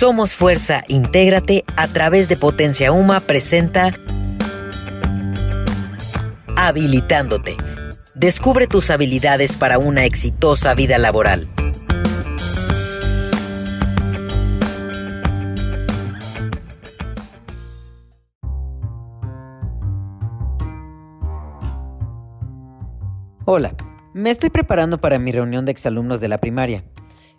Somos Fuerza, intégrate a través de Potencia Uma presenta Habilitándote. Descubre tus habilidades para una exitosa vida laboral. Hola, me estoy preparando para mi reunión de exalumnos de la primaria,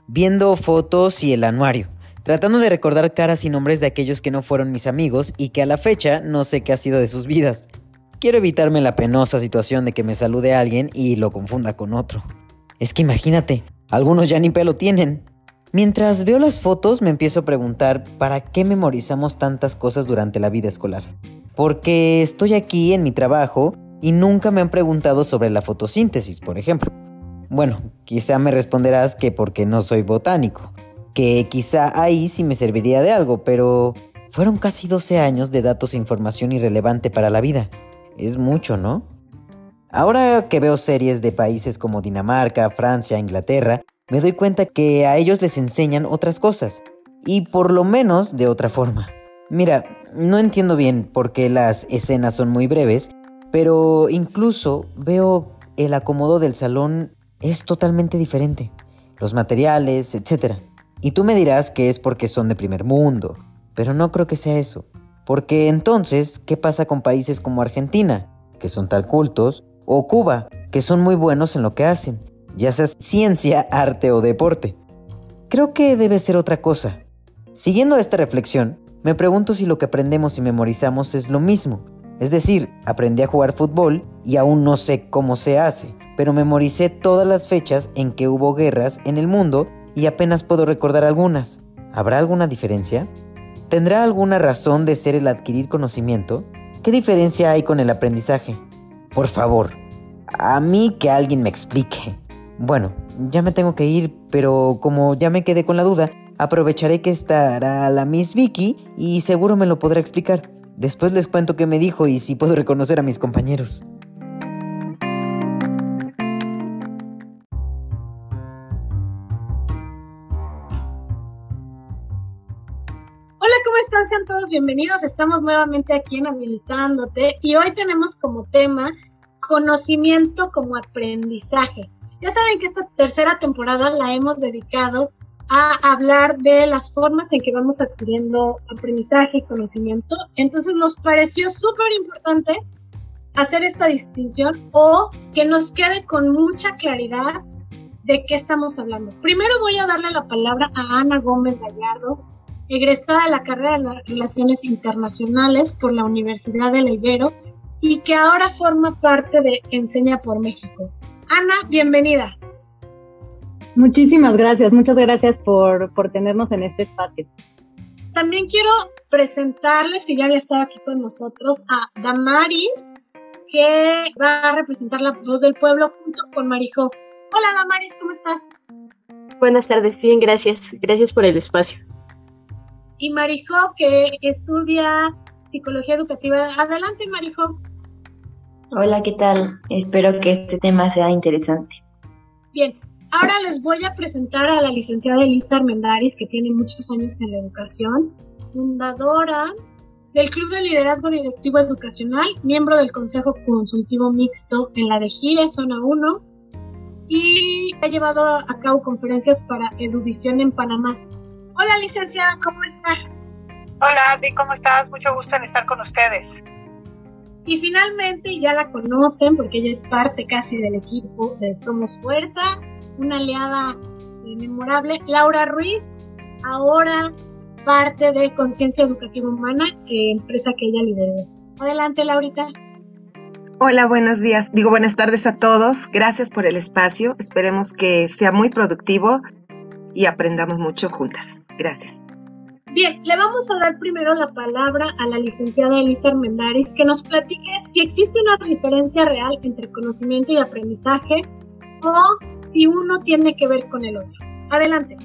viendo fotos y el anuario, tratando de recordar caras y nombres de aquellos que no fueron mis amigos y que a la fecha no sé qué ha sido de sus vidas. Quiero evitarme la penosa situación de que me salude alguien y lo confunda con otro. Es que imagínate, algunos ya ni pelo tienen. Mientras veo las fotos me empiezo a preguntar para qué memorizamos tantas cosas durante la vida escolar. Porque estoy aquí en mi trabajo y nunca me han preguntado sobre la fotosíntesis, por ejemplo. Bueno, quizá me responderás que porque no soy botánico, que quizá ahí sí me serviría de algo, pero fueron casi 12 años de datos e información irrelevante para la vida. Es mucho, ¿no? Ahora que veo series de países como Dinamarca, Francia, Inglaterra, me doy cuenta que a ellos les enseñan otras cosas, y por lo menos de otra forma. Mira, no entiendo bien por qué las escenas son muy breves pero incluso veo el acomodo del salón es totalmente diferente. Los materiales, etc. Y tú me dirás que es porque son de primer mundo, pero no creo que sea eso. Porque entonces, ¿qué pasa con países como Argentina, que son tal cultos, o Cuba, que son muy buenos en lo que hacen, ya sea ciencia, arte o deporte? Creo que debe ser otra cosa. Siguiendo esta reflexión, me pregunto si lo que aprendemos y memorizamos es lo mismo, es decir, aprendí a jugar fútbol y aún no sé cómo se hace, pero memoricé todas las fechas en que hubo guerras en el mundo y apenas puedo recordar algunas. ¿Habrá alguna diferencia? ¿Tendrá alguna razón de ser el adquirir conocimiento? ¿Qué diferencia hay con el aprendizaje? Por favor, a mí que alguien me explique. Bueno, ya me tengo que ir, pero como ya me quedé con la duda, aprovecharé que estará la Miss Vicky y seguro me lo podrá explicar. Después les cuento qué me dijo y si puedo reconocer a mis compañeros. Están? Sean todos bienvenidos. Estamos nuevamente aquí en Habilitándote y hoy tenemos como tema conocimiento como aprendizaje. Ya saben que esta tercera temporada la hemos dedicado a hablar de las formas en que vamos adquiriendo aprendizaje y conocimiento. Entonces nos pareció súper importante hacer esta distinción o que nos quede con mucha claridad de qué estamos hablando. Primero voy a darle la palabra a Ana Gómez Gallardo, egresada de la carrera de Relaciones Internacionales por la Universidad de La Ibero y que ahora forma parte de Enseña por México. Ana, bienvenida. Muchísimas gracias, muchas gracias por, tenernos en este espacio. También quiero presentarles, que ya había estado aquí con nosotros, a Damaris, que va a representar la voz del pueblo junto con Marijo. Hola Damaris, ¿cómo estás? Buenas tardes, bien, gracias. Gracias por el espacio. Y Marijo, que estudia psicología educativa. Adelante, Marijo. Hola, ¿qué tal? Espero que este tema sea interesante. Bien, Ahora les voy a presentar a la licenciada Elisa Armendaris, que tiene muchos años en la educación, fundadora del Club de Liderazgo Directivo Educacional, miembro del Consejo Consultivo Mixto en la de Gire, Zona 1, y ha llevado a cabo conferencias para Eduvisión en Panamá. Hola, licenciada, ¿cómo está? Hola, Andy, ¿cómo estás? Mucho gusto en estar con ustedes. Y finalmente, ya la conocen porque ella es parte casi del equipo de Somos Fuerza, una aliada memorable, Laura Ruiz, ahora parte de Conciencia Educativa Humana, que empresa que ella lideró. Adelante, Laurita. Hola, buenos días. Digo buenas tardes a todos. Gracias por el espacio. Esperemos que sea muy productivo y aprendamos mucho juntas. Gracias. Bien, le vamos a dar primero la palabra a la licenciada Elisa Armendaris que nos platique si existe una diferencia real entre conocimiento y aprendizaje o si uno tiene que ver con el otro. Adelante.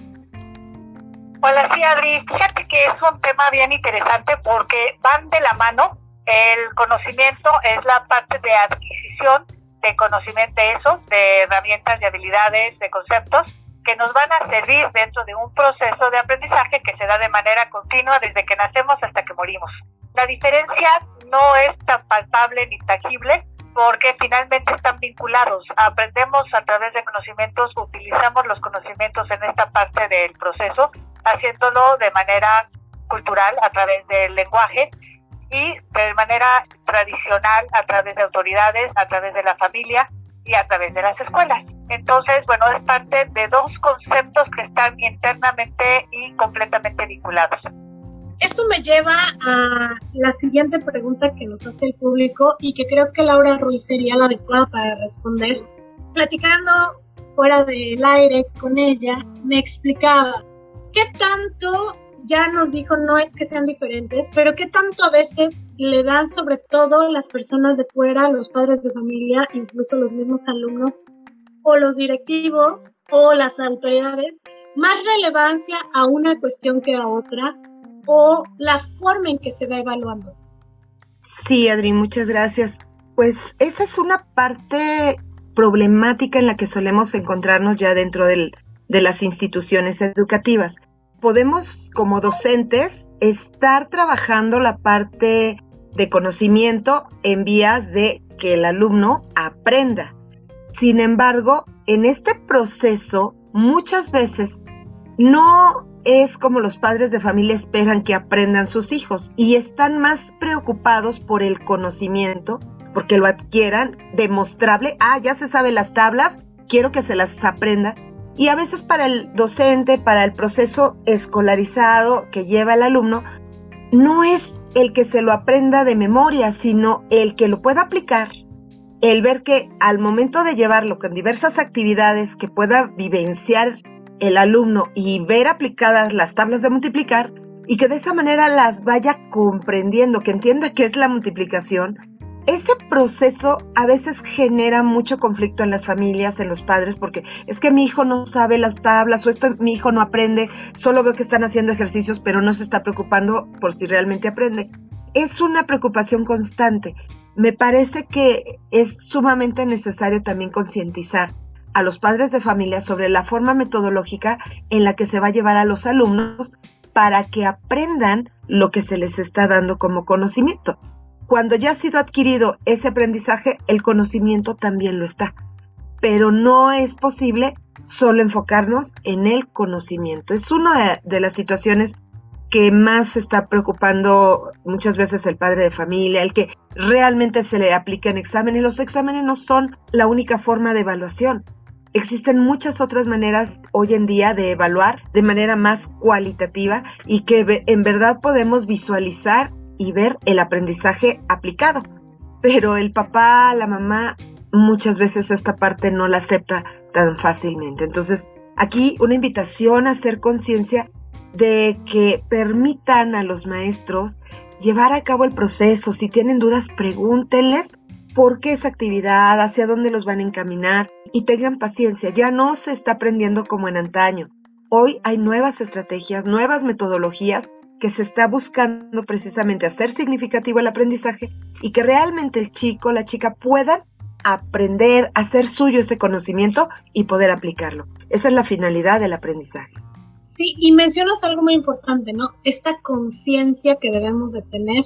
Hola, sí, Adri. Fíjate que es un tema bien interesante porque van de la mano. El conocimiento es la parte de adquisición de conocimiento de eso, de herramientas, de habilidades, de conceptos, que nos van a servir dentro de un proceso de aprendizaje que se da de manera continua desde que nacemos hasta que morimos. La diferencia no es tan palpable ni tangible porque finalmente están vinculados. Aprendemos a través de conocimientos, utilizamos los conocimientos en esta parte del proceso, haciéndolo de manera cultural a través del lenguaje y de manera tradicional a través de autoridades, a través de la familia y a través de las escuelas. Entonces, bueno, es parte de dos conceptos que están internamente y completamente vinculados. Esto me lleva a la siguiente pregunta que nos hace el público y que creo que Laura Ruiz sería la adecuada para responder. Platicando fuera del aire con ella, me explicaba qué tanto ya nos dijo no es que sean diferentes, pero qué tanto a veces le dan sobre todo las personas de fuera, los padres de familia, incluso los mismos alumnos o los directivos o las autoridades, más relevancia a una cuestión que a otra o la forma en que se va evaluando. Sí, Adri, muchas gracias. Pues esa es una parte problemática en la que solemos encontrarnos ya dentro de las instituciones educativas. Podemos, como docentes, estar trabajando la parte de conocimiento en vías de que el alumno aprenda. Sin embargo, en este proceso, muchas veces no es como los padres de familia esperan que aprendan sus hijos y están más preocupados por el conocimiento, porque lo adquieran demostrable. Ah, ya se sabe las tablas, quiero que se las aprenda. Y a veces para el docente, para el proceso escolarizado que lleva el alumno, no es el que se lo aprenda de memoria, sino el que lo pueda aplicar. El ver que al momento de llevarlo con diversas actividades que pueda vivenciar el alumno y ver aplicadas las tablas de multiplicar y que de esa manera las vaya comprendiendo, que entienda qué es la multiplicación, ese proceso a veces genera mucho conflicto en las familias, en los padres, porque es que mi hijo no sabe las tablas o esto mi hijo no aprende, solo veo que están haciendo ejercicios, pero no se está preocupando por si realmente aprende. Es una preocupación constante. Me parece que es sumamente necesario también concientizar a los padres de familia sobre la forma metodológica en la que se va a llevar a los alumnos para que aprendan lo que se les está dando como conocimiento. Cuando ya ha sido adquirido ese aprendizaje, el conocimiento también lo está. Pero no es posible solo enfocarnos en el conocimiento. Es una de, las situaciones que más está preocupando muchas veces el padre de familia, el que realmente se le apliquen exámenes. Los exámenes no son la única forma de evaluación. Existen muchas otras maneras hoy en día de evaluar de manera más cualitativa y que en verdad podemos visualizar y ver el aprendizaje aplicado. Pero el papá, la mamá, muchas veces esta parte no la acepta tan fácilmente. Entonces, aquí una invitación a hacer conciencia de que permitan a los maestros llevar a cabo el proceso. Si tienen dudas, pregúntenles por qué esa actividad, hacia dónde los van a encaminar y tengan paciencia. Ya no se está aprendiendo como en antaño. Hoy hay nuevas estrategias, nuevas metodologías que se está buscando precisamente hacer significativo el aprendizaje y que realmente el chico, la chica puedan aprender, hacer suyo ese conocimiento y poder aplicarlo. Esa es la finalidad del aprendizaje. Sí, y mencionas algo muy importante, ¿no? Esta conciencia que debemos de tener,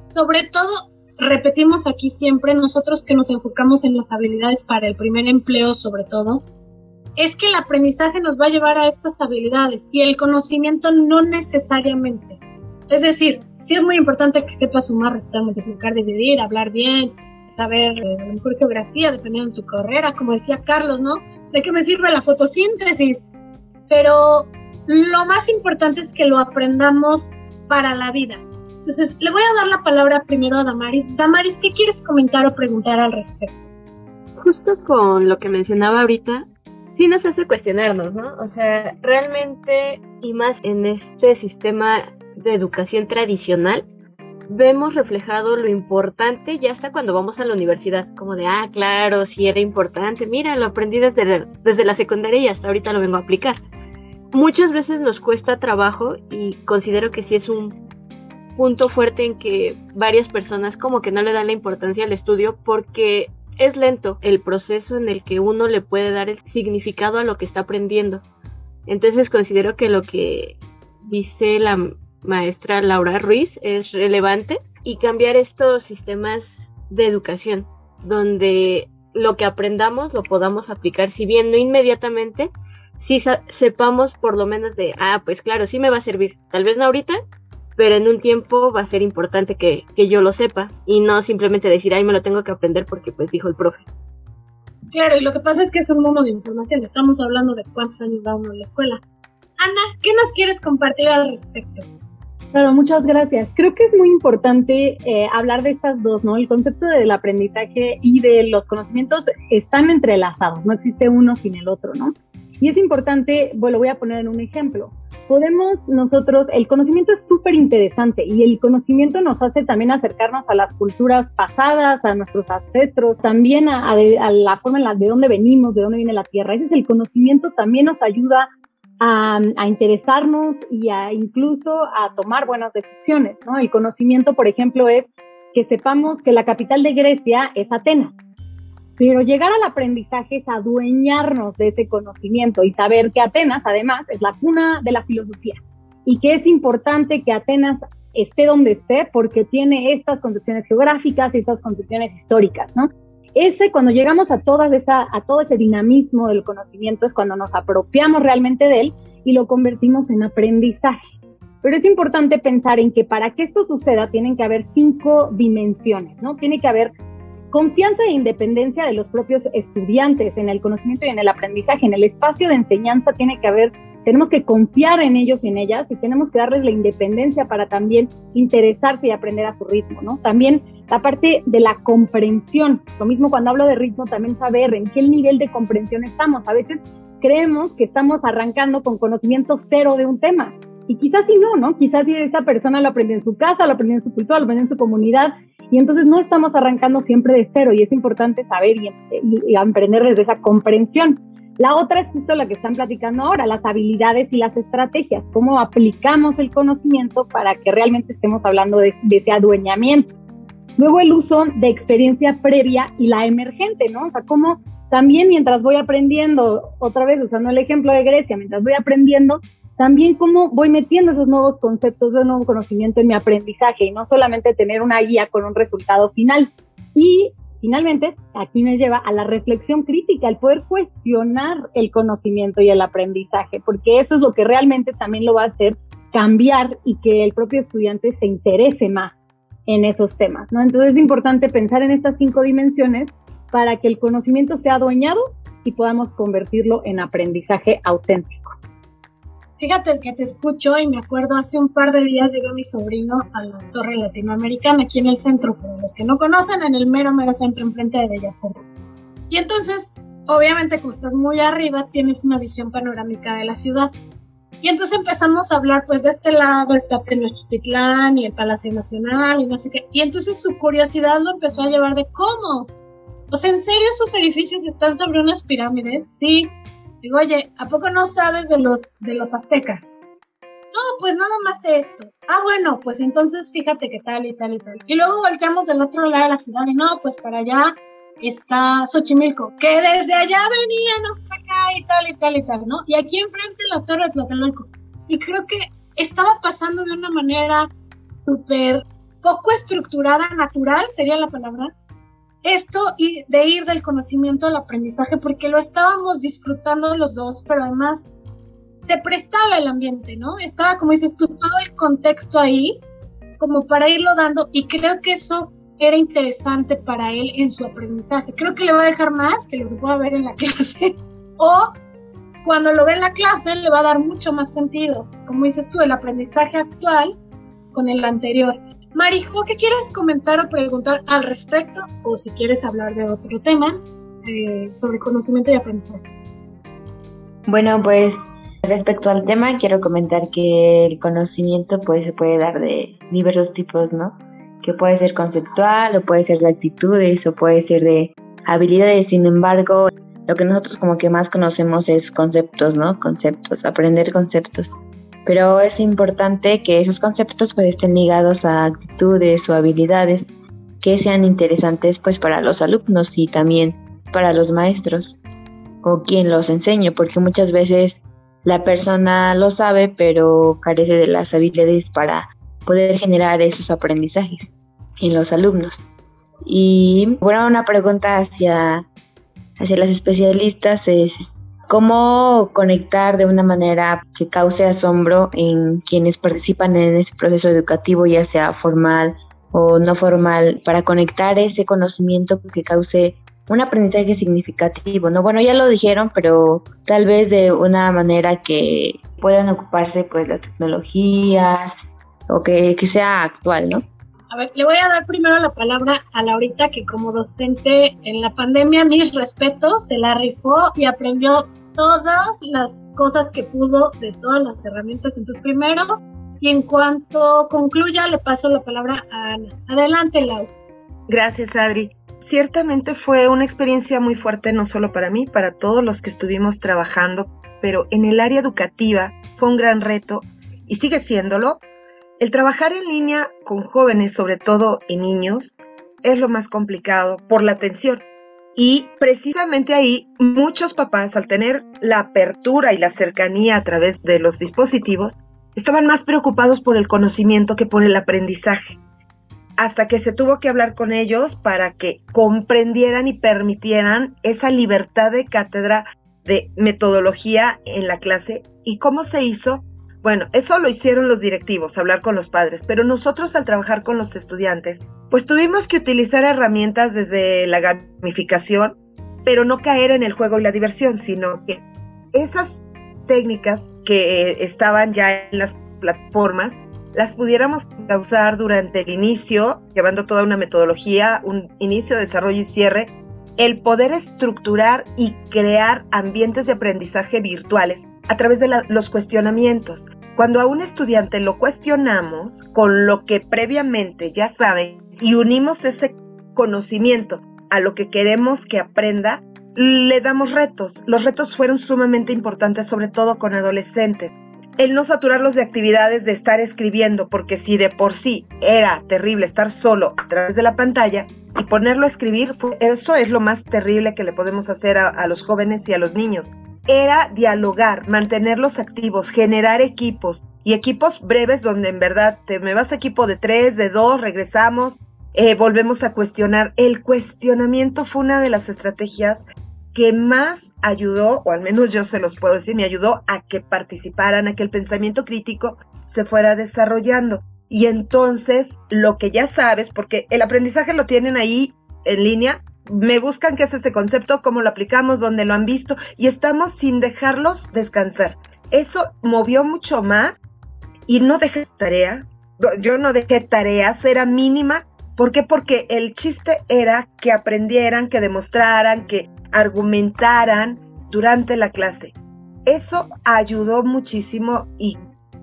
sobre todo repetimos aquí siempre, nosotros que nos enfocamos en las habilidades para el primer empleo sobre todo, es que el aprendizaje nos va a llevar a estas habilidades y el conocimiento no necesariamente. Es decir, sí es muy importante que sepas sumar, restar, multiplicar, dividir, hablar bien, saber eh, a mejor geografía, dependiendo de tu carrera, como decía Carlos, ¿no? ¿De qué me sirve la fotosíntesis? Pero lo más importante es que lo aprendamos para la vida. Entonces, le voy a dar la palabra primero a Damaris. Damaris, ¿qué quieres comentar o preguntar al respecto? Justo con lo que mencionaba ahorita, sí nos hace cuestionarnos, ¿no? O sea, realmente, y más en este sistema de educación tradicional, vemos reflejado lo importante ya hasta cuando vamos a la universidad, como de, ah, claro, sí era importante, mira, lo aprendí desde, desde la secundaria y hasta ahorita lo vengo a aplicar. Muchas veces nos cuesta trabajo y considero que sí es un punto fuerte en que varias personas como que no le dan la importancia al estudio porque es lento el proceso en el que uno le puede dar el significado a lo que está aprendiendo. Entonces considero que lo que dice la maestra Laura Ruiz es relevante y cambiar estos sistemas de educación donde lo que aprendamos lo podamos aplicar, si bien no inmediatamente, si sepamos por lo menos de, ah, pues claro, sí me va a servir, tal vez no ahorita, pero en un tiempo va a ser importante que, que yo lo sepa y no simplemente decir, ay, me lo tengo que aprender porque pues dijo el profe. Claro, y lo que pasa es que es un mundo de información, estamos hablando de cuántos años va uno en la escuela. Ana, ¿qué nos quieres compartir al respecto? Claro, muchas gracias. Creo que es muy importante eh, hablar de estas dos, ¿no? El concepto del aprendizaje y de los conocimientos están entrelazados, no existe uno sin el otro, ¿no? Y es importante, bueno, voy a poner en un ejemplo. Podemos nosotros, el conocimiento es súper interesante y el conocimiento nos hace también acercarnos a las culturas pasadas, a nuestros ancestros, también a, a la forma en la de dónde venimos, de dónde viene la tierra. Ese es el conocimiento, también nos ayuda a, interesarnos y a incluso a tomar buenas decisiones, ¿no? El conocimiento, por ejemplo, es que sepamos que la capital de Grecia es Atenas. Pero llegar al aprendizaje es adueñarnos de ese conocimiento y saber que Atenas, además, es la cuna de la filosofía y que es importante que Atenas esté donde esté porque tiene estas concepciones geográficas y estas concepciones históricas, ¿no? ese cuando llegamos a, toda esa, a todo ese dinamismo del conocimiento es cuando nos apropiamos realmente de él y lo convertimos en aprendizaje. Pero es importante pensar en que para que esto suceda tienen que haber cinco dimensiones, ¿no? Tiene que haber confianza e independencia de los propios estudiantes en el conocimiento y en el aprendizaje. En el espacio de enseñanza tiene que haber tenemos que confiar en ellos y en ellas y tenemos que darles la independencia para también interesarse y aprender a su ritmo, ¿no? También la parte de la comprensión, lo mismo cuando hablo de ritmo, también saber en qué nivel de comprensión estamos. A veces creemos que estamos arrancando con conocimiento cero de un tema y quizás si no, ¿no? Quizás si esa persona lo aprendió en su casa, lo aprendió en su cultura, lo aprendió en su comunidad y entonces no estamos arrancando siempre de cero y es importante saber y, y, aprender desde esa comprensión. La otra es justo la que están platicando ahora, las habilidades y las estrategias, cómo aplicamos el conocimiento para que realmente estemos hablando de, ese adueñamiento. Luego el uso de experiencia previa y la emergente, ¿no? O sea, cómo también mientras voy aprendiendo, otra vez usando el ejemplo de Grecia, mientras voy aprendiendo, también cómo voy metiendo esos nuevos conceptos, ese nuevo conocimiento en mi aprendizaje y no solamente tener una guía con un resultado final. Y Finalmente, aquí nos lleva a la reflexión crítica, el poder cuestionar el conocimiento y el aprendizaje, porque eso es lo que realmente también lo va a hacer cambiar y que el propio estudiante se interese más en esos temas, ¿no? Entonces es importante pensar en estas cinco dimensiones para que el conocimiento sea adueñado y podamos convertirlo en aprendizaje auténtico. Fíjate que te escucho y me acuerdo hace un par de días llegó mi sobrino a la Torre Latinoamericana aquí en el centro, para los que no conocen, en el mero, mero centro enfrente de Bellas Artes. Y entonces, obviamente como estás muy arriba, tienes una visión panorámica de la ciudad. Y entonces empezamos a hablar, pues de este lado está Tenochtitlán y el Palacio Nacional y no sé qué. Y entonces su curiosidad lo empezó a llevar de cómo. O sea, ¿en serio esos edificios están sobre unas pirámides? Sí. Digo, oye, ¿a poco no sabes de los, de los aztecas? No, pues nada más esto. Ah, bueno, pues entonces fíjate que tal y tal y tal. Y luego volteamos del otro lado de la ciudad y no, pues para allá está Xochimilco, que desde allá venían hasta acá y tal y tal y tal, ¿no? Y aquí enfrente la torre de Tlatelolco. Y creo que estaba pasando de una manera súper poco estructurada, natural, sería la palabra, esto de ir del conocimiento al aprendizaje, porque lo estábamos disfrutando los dos, pero además se prestaba el ambiente, ¿no? Estaba, como dices tú, todo el contexto ahí, como para irlo dando, y creo que eso era interesante para él en su aprendizaje. Creo que le va a dejar más que lo que pueda ver en la clase, o cuando lo ve en la clase le va a dar mucho más sentido, como dices tú, el aprendizaje actual con el anterior. Marijo, ¿qué quieres comentar o preguntar al respecto? O si quieres hablar de otro tema eh, sobre conocimiento y aprendizaje. Bueno, pues respecto al tema, quiero comentar que el conocimiento pues, se puede dar de diversos tipos, ¿no? Que puede ser conceptual, o puede ser de actitudes, o puede ser de habilidades. Sin embargo, lo que nosotros como que más conocemos es conceptos, ¿no? Conceptos, aprender conceptos pero es importante que esos conceptos pues estén ligados a actitudes o habilidades que sean interesantes pues para los alumnos y también para los maestros o quien los enseñe, porque muchas veces la persona lo sabe, pero carece de las habilidades para poder generar esos aprendizajes en los alumnos. Y bueno, una pregunta hacia, hacia las especialistas es cómo conectar de una manera que cause asombro en quienes participan en ese proceso educativo, ya sea formal o no formal, para conectar ese conocimiento que cause un aprendizaje significativo, ¿no? Bueno, ya lo dijeron, pero tal vez de una manera que puedan ocuparse pues las tecnologías o que, que sea actual, ¿no? A ver, le voy a dar primero la palabra a Laurita, que como docente en la pandemia, mis respetos, se la rifó y aprendió todas las cosas que pudo de todas las herramientas. Entonces, primero, y en cuanto concluya, le paso la palabra a Ana. Adelante, Lau. Gracias, Adri. Ciertamente fue una experiencia muy fuerte, no solo para mí, para todos los que estuvimos trabajando, pero en el área educativa fue un gran reto y sigue siéndolo. El trabajar en línea con jóvenes, sobre todo en niños, es lo más complicado por la atención. Y precisamente ahí muchos papás, al tener la apertura y la cercanía a través de los dispositivos, estaban más preocupados por el conocimiento que por el aprendizaje hasta que se tuvo que hablar con ellos para que comprendieran y permitieran esa libertad de cátedra de metodología en la clase. ¿Y cómo se hizo? Bueno, eso lo hicieron los directivos, hablar con los padres, pero nosotros al trabajar con los estudiantes, pues tuvimos que utilizar herramientas desde la gamificación, pero no caer en el juego y la diversión, sino que esas técnicas que estaban ya en las plataformas, las pudiéramos causar durante el inicio, llevando toda una metodología, un inicio, desarrollo y cierre, el poder estructurar y crear ambientes de aprendizaje virtuales a través de los cuestionamientos. Cuando a un estudiante lo cuestionamos con lo que previamente ya sabe y unimos ese conocimiento a lo que queremos que aprenda, le damos retos. Los retos fueron sumamente importantes, sobre todo con adolescentes el no saturarlos de actividades de estar escribiendo, porque si de por sí era terrible estar solo a través de la pantalla y ponerlo a escribir, eso es lo más terrible que le podemos hacer a, los jóvenes y a los niños. Era dialogar, mantenerlos activos, generar equipos y equipos breves donde en verdad te me vas a equipo de tres, de dos, regresamos, eh, volvemos a cuestionar. El cuestionamiento fue una de las estrategias que más ayudó, o al menos yo se los puedo decir, me ayudó a que participaran, a que el pensamiento crítico se fuera desarrollando. Y entonces, lo que ya sabes, porque el aprendizaje lo tienen ahí en línea, me buscan qué es este concepto, cómo lo aplicamos, dónde lo han visto, y estamos sin dejarlos descansar. Eso movió mucho más y no dejé tarea. Yo no dejé tareas, era mínima. ¿Por qué? Porque el chiste era que aprendieran, que demostraran, que argumentaran durante la clase. Eso ayudó muchísimo y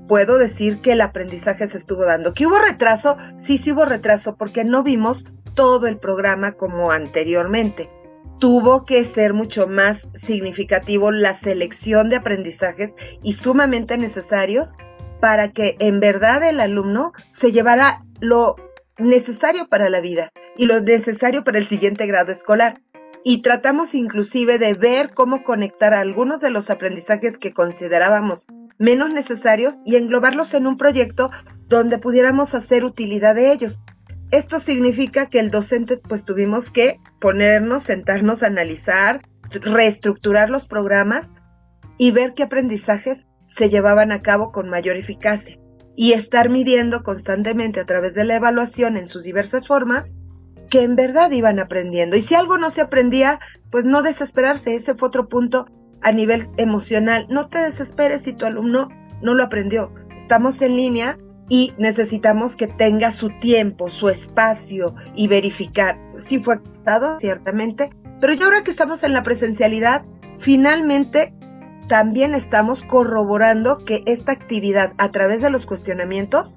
puedo decir que el aprendizaje se estuvo dando. ¿Que hubo retraso? Sí, sí hubo retraso porque no vimos todo el programa como anteriormente. Tuvo que ser mucho más significativo la selección de aprendizajes y sumamente necesarios para que en verdad el alumno se llevara lo necesario para la vida y lo necesario para el siguiente grado escolar y tratamos inclusive de ver cómo conectar algunos de los aprendizajes que considerábamos menos necesarios y englobarlos en un proyecto donde pudiéramos hacer utilidad de ellos. Esto significa que el docente pues tuvimos que ponernos, sentarnos, analizar, reestructurar los programas y ver qué aprendizajes se llevaban a cabo con mayor eficacia y estar midiendo constantemente a través de la evaluación en sus diversas formas que en verdad iban aprendiendo. Y si algo no se aprendía, pues no desesperarse. Ese fue otro punto a nivel emocional. No te desesperes si tu alumno no lo aprendió. Estamos en línea y necesitamos que tenga su tiempo, su espacio y verificar. si fue estado, ciertamente, pero ya ahora que estamos en la presencialidad, finalmente también estamos corroborando que esta actividad a través de los cuestionamientos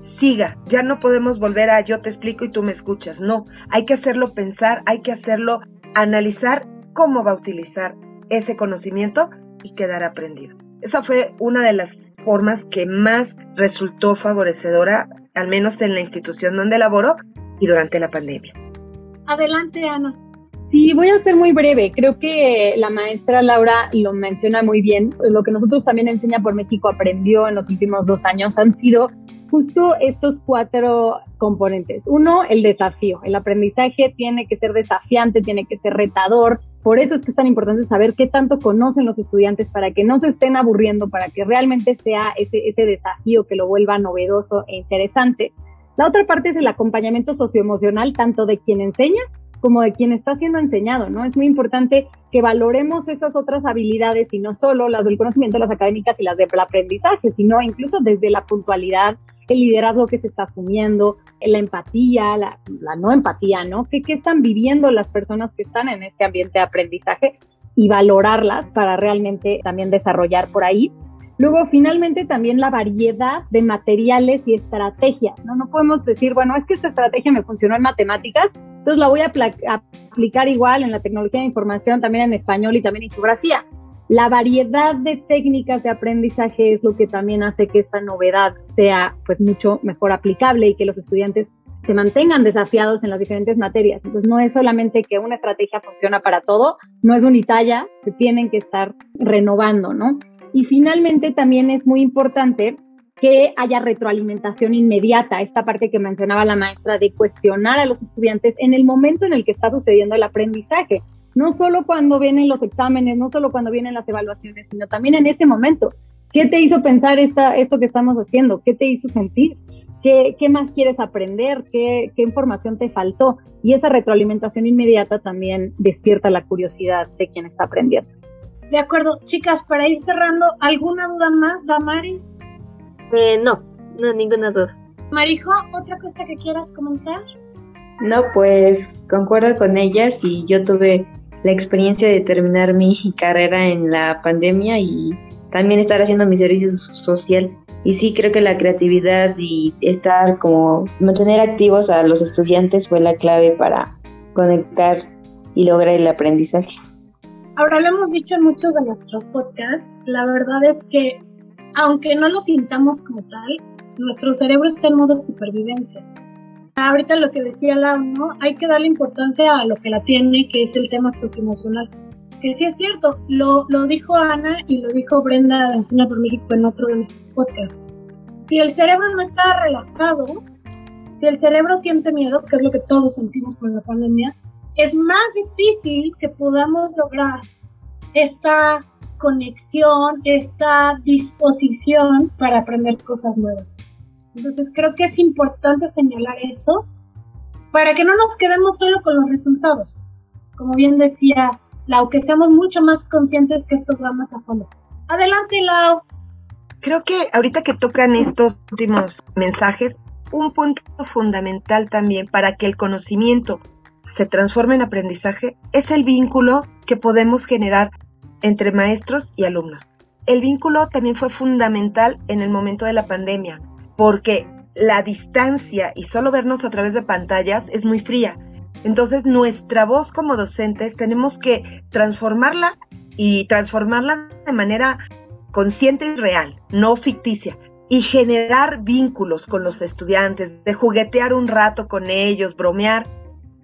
siga. Ya no podemos volver a yo te explico y tú me escuchas. No, hay que hacerlo pensar, hay que hacerlo analizar cómo va a utilizar ese conocimiento y quedar aprendido. Esa fue una de las formas que más resultó favorecedora, al menos en la institución donde laboro y durante la pandemia. Adelante, Ana. Sí, voy a ser muy breve. Creo que la maestra Laura lo menciona muy bien. Lo que nosotros también Enseña por México aprendió en los últimos dos años han sido justo estos cuatro componentes. Uno, el desafío. El aprendizaje tiene que ser desafiante, tiene que ser retador. Por eso es que es tan importante saber qué tanto conocen los estudiantes para que no se estén aburriendo, para que realmente sea ese, ese desafío que lo vuelva novedoso e interesante. La otra parte es el acompañamiento socioemocional, tanto de quien enseña como de quien está siendo enseñado, ¿no? Es muy importante que valoremos esas otras habilidades y no solo las del conocimiento, las académicas y las del aprendizaje, sino incluso desde la puntualidad, el liderazgo que se está asumiendo, la empatía, la, no empatía, ¿no? ¿Qué, ¿Qué están viviendo las personas que están en este ambiente de aprendizaje y valorarlas para realmente también desarrollar por ahí Luego, finalmente, también la variedad de materiales y estrategias, ¿no? No podemos decir, bueno, es que esta estrategia me funcionó en matemáticas, entonces la voy a, aplicar igual en la tecnología de información, también en español y también en geografía. La variedad de técnicas de aprendizaje es lo que también hace que esta novedad sea pues mucho mejor aplicable y que los estudiantes se mantengan desafiados en las diferentes materias. Entonces no es solamente que una estrategia funciona para todo, no es unitalla, se tienen que estar renovando, ¿no? Y finalmente también es muy importante que haya retroalimentación inmediata, esta parte que mencionaba la maestra de cuestionar a los estudiantes en el momento en el que está sucediendo el aprendizaje, no solo cuando vienen los exámenes, no solo cuando vienen las evaluaciones, sino también en ese momento. ¿Qué te hizo pensar esta, esto que estamos haciendo? ¿Qué te hizo sentir? ¿Qué, qué más quieres aprender? ¿Qué, ¿Qué información te faltó? Y esa retroalimentación inmediata también despierta la curiosidad de quien está aprendiendo. De acuerdo, chicas, para ir cerrando, ¿alguna duda más, Damaris? Eh, no, no, ninguna duda. Marijo, ¿otra cosa que quieras comentar? No, pues concuerdo con ellas y yo tuve la experiencia de terminar mi carrera en la pandemia y también estar haciendo mi servicio social. Y sí, creo que la creatividad y estar como mantener activos a los estudiantes fue la clave para conectar y lograr el aprendizaje. Ahora lo hemos dicho en muchos de nuestros podcasts, la verdad es que aunque no lo sintamos como tal, nuestro cerebro está en modo supervivencia. Ahorita lo que decía la ¿no? hay que darle importancia a lo que la tiene, que es el tema socioemocional. Que sí es cierto, lo, lo dijo Ana y lo dijo Brenda de Enseña por México en otro de nuestros podcasts. Si el cerebro no está relajado, si el cerebro siente miedo, que es lo que todos sentimos con la pandemia, es más difícil que podamos lograr esta conexión, esta disposición para aprender cosas nuevas. Entonces creo que es importante señalar eso para que no nos quedemos solo con los resultados. Como bien decía Lau, que seamos mucho más conscientes que esto va más a fondo. Adelante, Lau. Creo que ahorita que tocan estos últimos mensajes, un punto fundamental también para que el conocimiento se transforme en aprendizaje es el vínculo que podemos generar entre maestros y alumnos. El vínculo también fue fundamental en el momento de la pandemia, porque la distancia y solo vernos a través de pantallas es muy fría. Entonces nuestra voz como docentes tenemos que transformarla y transformarla de manera consciente y real, no ficticia, y generar vínculos con los estudiantes, de juguetear un rato con ellos, bromear,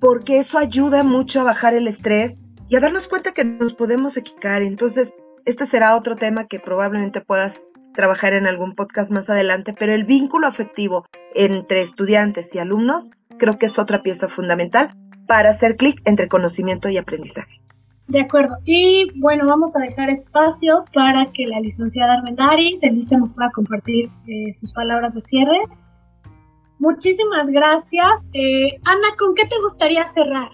porque eso ayuda mucho a bajar el estrés y a darnos cuenta que nos podemos equivocar. Entonces, este será otro tema que probablemente puedas trabajar en algún podcast más adelante, pero el vínculo afectivo entre estudiantes y alumnos creo que es otra pieza fundamental para hacer clic entre conocimiento y aprendizaje. De acuerdo. Y bueno, vamos a dejar espacio para que la licenciada Armendaris, Elisa, nos pueda compartir eh, sus palabras de cierre. Muchísimas gracias. Eh, Ana, ¿con qué te gustaría cerrar?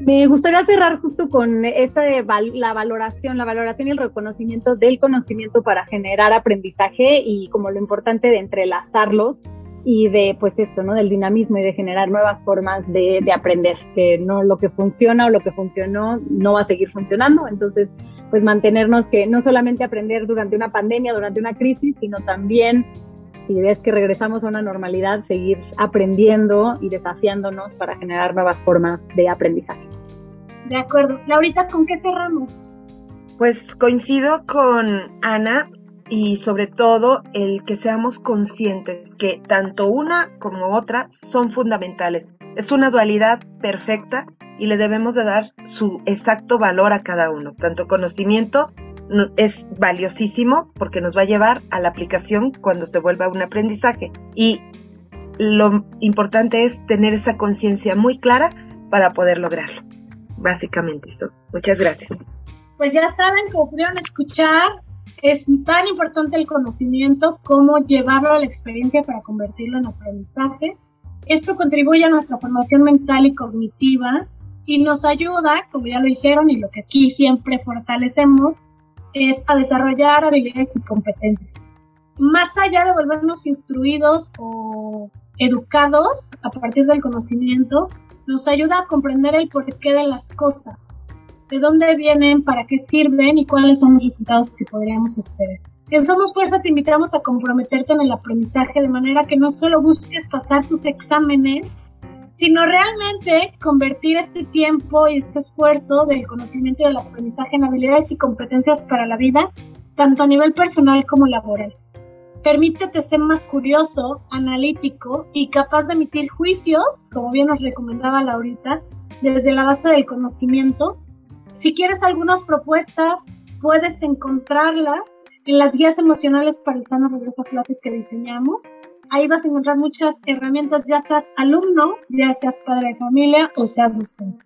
Me gustaría cerrar justo con esta de la valoración, la valoración y el reconocimiento del conocimiento para generar aprendizaje y como lo importante de entrelazarlos y de pues esto, ¿no? Del dinamismo y de generar nuevas formas de, aprender, que no lo que funciona o lo que funcionó no va a seguir funcionando. Entonces, pues mantenernos que no solamente aprender durante una pandemia, durante una crisis, sino también si es que regresamos a una normalidad, seguir aprendiendo y desafiándonos para generar nuevas formas de aprendizaje. De acuerdo. Laurita, ¿con qué cerramos? Pues coincido con Ana y sobre todo el que seamos conscientes que tanto una como otra son fundamentales. Es una dualidad perfecta y le debemos de dar su exacto valor a cada uno. Tanto conocimiento es valiosísimo porque nos va a llevar a la aplicación cuando se vuelva un aprendizaje. Y lo importante es tener esa conciencia muy clara para poder lograrlo. Básicamente esto. Muchas gracias. Pues ya saben, como pudieron escuchar, es tan importante el conocimiento como llevarlo a la experiencia para convertirlo en aprendizaje. Esto contribuye a nuestra formación mental y cognitiva y nos ayuda, como ya lo dijeron y lo que aquí siempre fortalecemos, es a desarrollar habilidades y competencias. Más allá de volvernos instruidos o educados a partir del conocimiento, nos ayuda a comprender el porqué de las cosas, de dónde vienen, para qué sirven y cuáles son los resultados que podríamos esperar. En Somos Fuerza te invitamos a comprometerte en el aprendizaje de manera que no solo busques pasar tus exámenes, sino realmente convertir este tiempo y este esfuerzo del conocimiento y del aprendizaje en habilidades y competencias para la vida, tanto a nivel personal como laboral. Permítete ser más curioso, analítico y capaz de emitir juicios, como bien nos recomendaba Laurita, desde la base del conocimiento. Si quieres algunas propuestas, puedes encontrarlas en las guías emocionales para el sano regreso a clases que diseñamos Ahí vas a encontrar muchas herramientas, ya seas alumno, ya seas padre de familia o seas docente.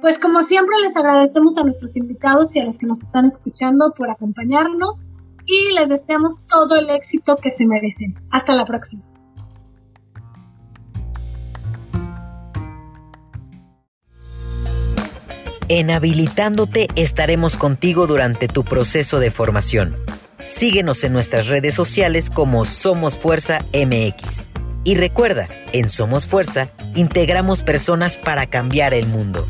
Pues como siempre les agradecemos a nuestros invitados y a los que nos están escuchando por acompañarnos y les deseamos todo el éxito que se merecen. Hasta la próxima. En Habilitándote estaremos contigo durante tu proceso de formación. Síguenos en nuestras redes sociales como Somos Fuerza MX. Y recuerda, en Somos Fuerza integramos personas para cambiar el mundo.